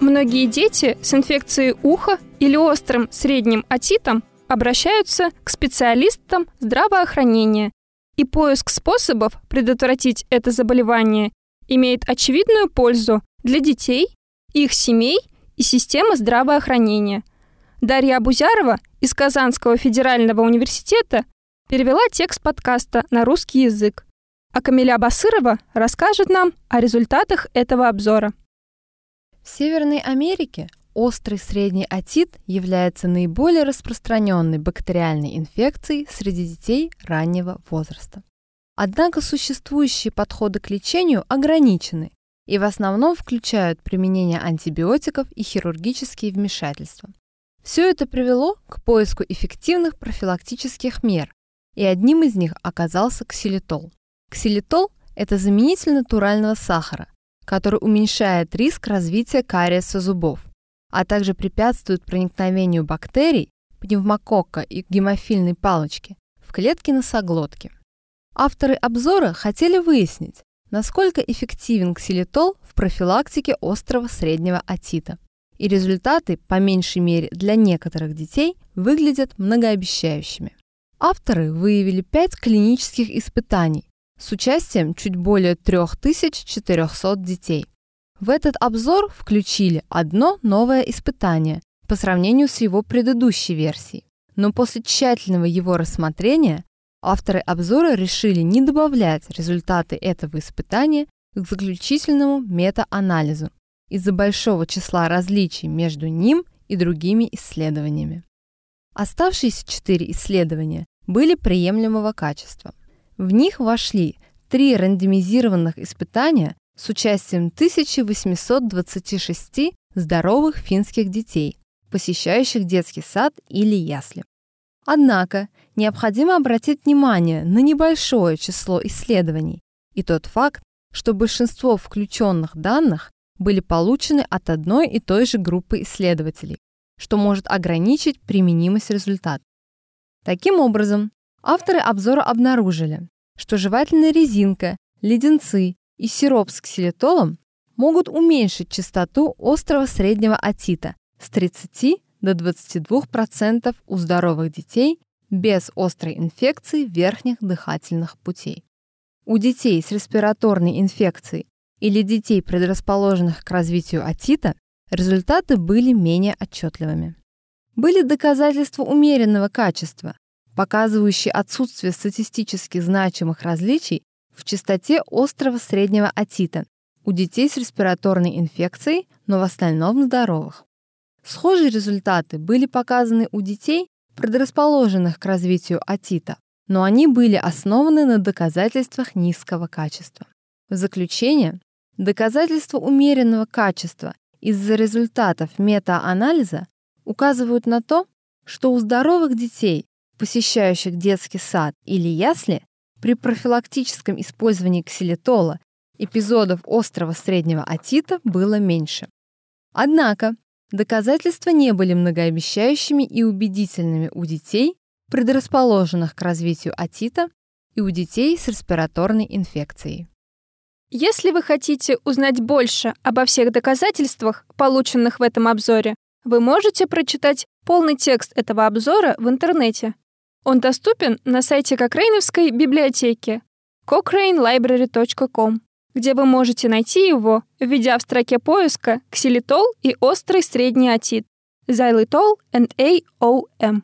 Многие дети с инфекцией уха или острым средним отитом обращаются к специалистам здравоохранения, и поиск способов предотвратить это заболевание имеет очевидную пользу для детей, их семей и системы здравоохранения. Дарья Абузярова из Казанского федерального университета перевела текст подкаста на русский язык, а Камиля Басырова расскажет нам о результатах этого обзора. В Северной Америке острый средний отит является наиболее распространенной бактериальной инфекцией среди детей раннего возраста. Однако существующие подходы к лечению ограничены и в основном включают применение антибиотиков и хирургические вмешательства. Все это привело к поиску эффективных профилактических мер, и одним из них оказался ксилитол. Ксилитол – это заменитель натурального сахара, который уменьшает риск развития кариеса зубов, а также препятствует проникновению бактерий, пневмококка и гемофильной палочки в клетки носоглотки. Авторы обзора хотели выяснить, насколько эффективен ксилитол в профилактике острого среднего отита. И результаты, по меньшей мере для некоторых детей, выглядят многообещающими. Авторы выявили пять клинических испытаний с участием чуть более 3400 детей. В этот обзор включили одно новое испытание по сравнению с его предыдущей версией. Но после тщательного его рассмотрения Авторы обзора решили не добавлять результаты этого испытания к заключительному мета-анализу из-за большого числа различий между ним и другими исследованиями. Оставшиеся четыре исследования были приемлемого качества. В них вошли три рандомизированных испытания с участием 1826 здоровых финских детей, посещающих детский сад или ясли. Однако необходимо обратить внимание на небольшое число исследований и тот факт, что большинство включенных данных были получены от одной и той же группы исследователей, что может ограничить применимость результата. Таким образом, авторы обзора обнаружили, что жевательная резинка, леденцы и сироп с ксилитолом могут уменьшить частоту острого среднего отита с 30 до 22% у здоровых детей без острой инфекции верхних дыхательных путей. У детей с респираторной инфекцией или детей, предрасположенных к развитию отита, результаты были менее отчетливыми. Были доказательства умеренного качества, показывающие отсутствие статистически значимых различий в частоте острого среднего отита у детей с респираторной инфекцией, но в остальном здоровых. Схожие результаты были показаны у детей, предрасположенных к развитию отита, но они были основаны на доказательствах низкого качества. В заключение, доказательства умеренного качества из-за результатов метаанализа указывают на то, что у здоровых детей, посещающих детский сад или ясли, при профилактическом использовании ксилитола эпизодов острого среднего отита было меньше. Однако Доказательства не были многообещающими и убедительными у детей, предрасположенных к развитию отита, и у детей с респираторной инфекцией. Если вы хотите узнать больше обо всех доказательствах, полученных в этом обзоре, вы можете прочитать полный текст этого обзора в интернете. Он доступен на сайте Кокрейновской библиотеки cochranelibrary.com где вы можете найти его, введя в строке поиска ксилитол и острый средний отит, xylitol and AOM.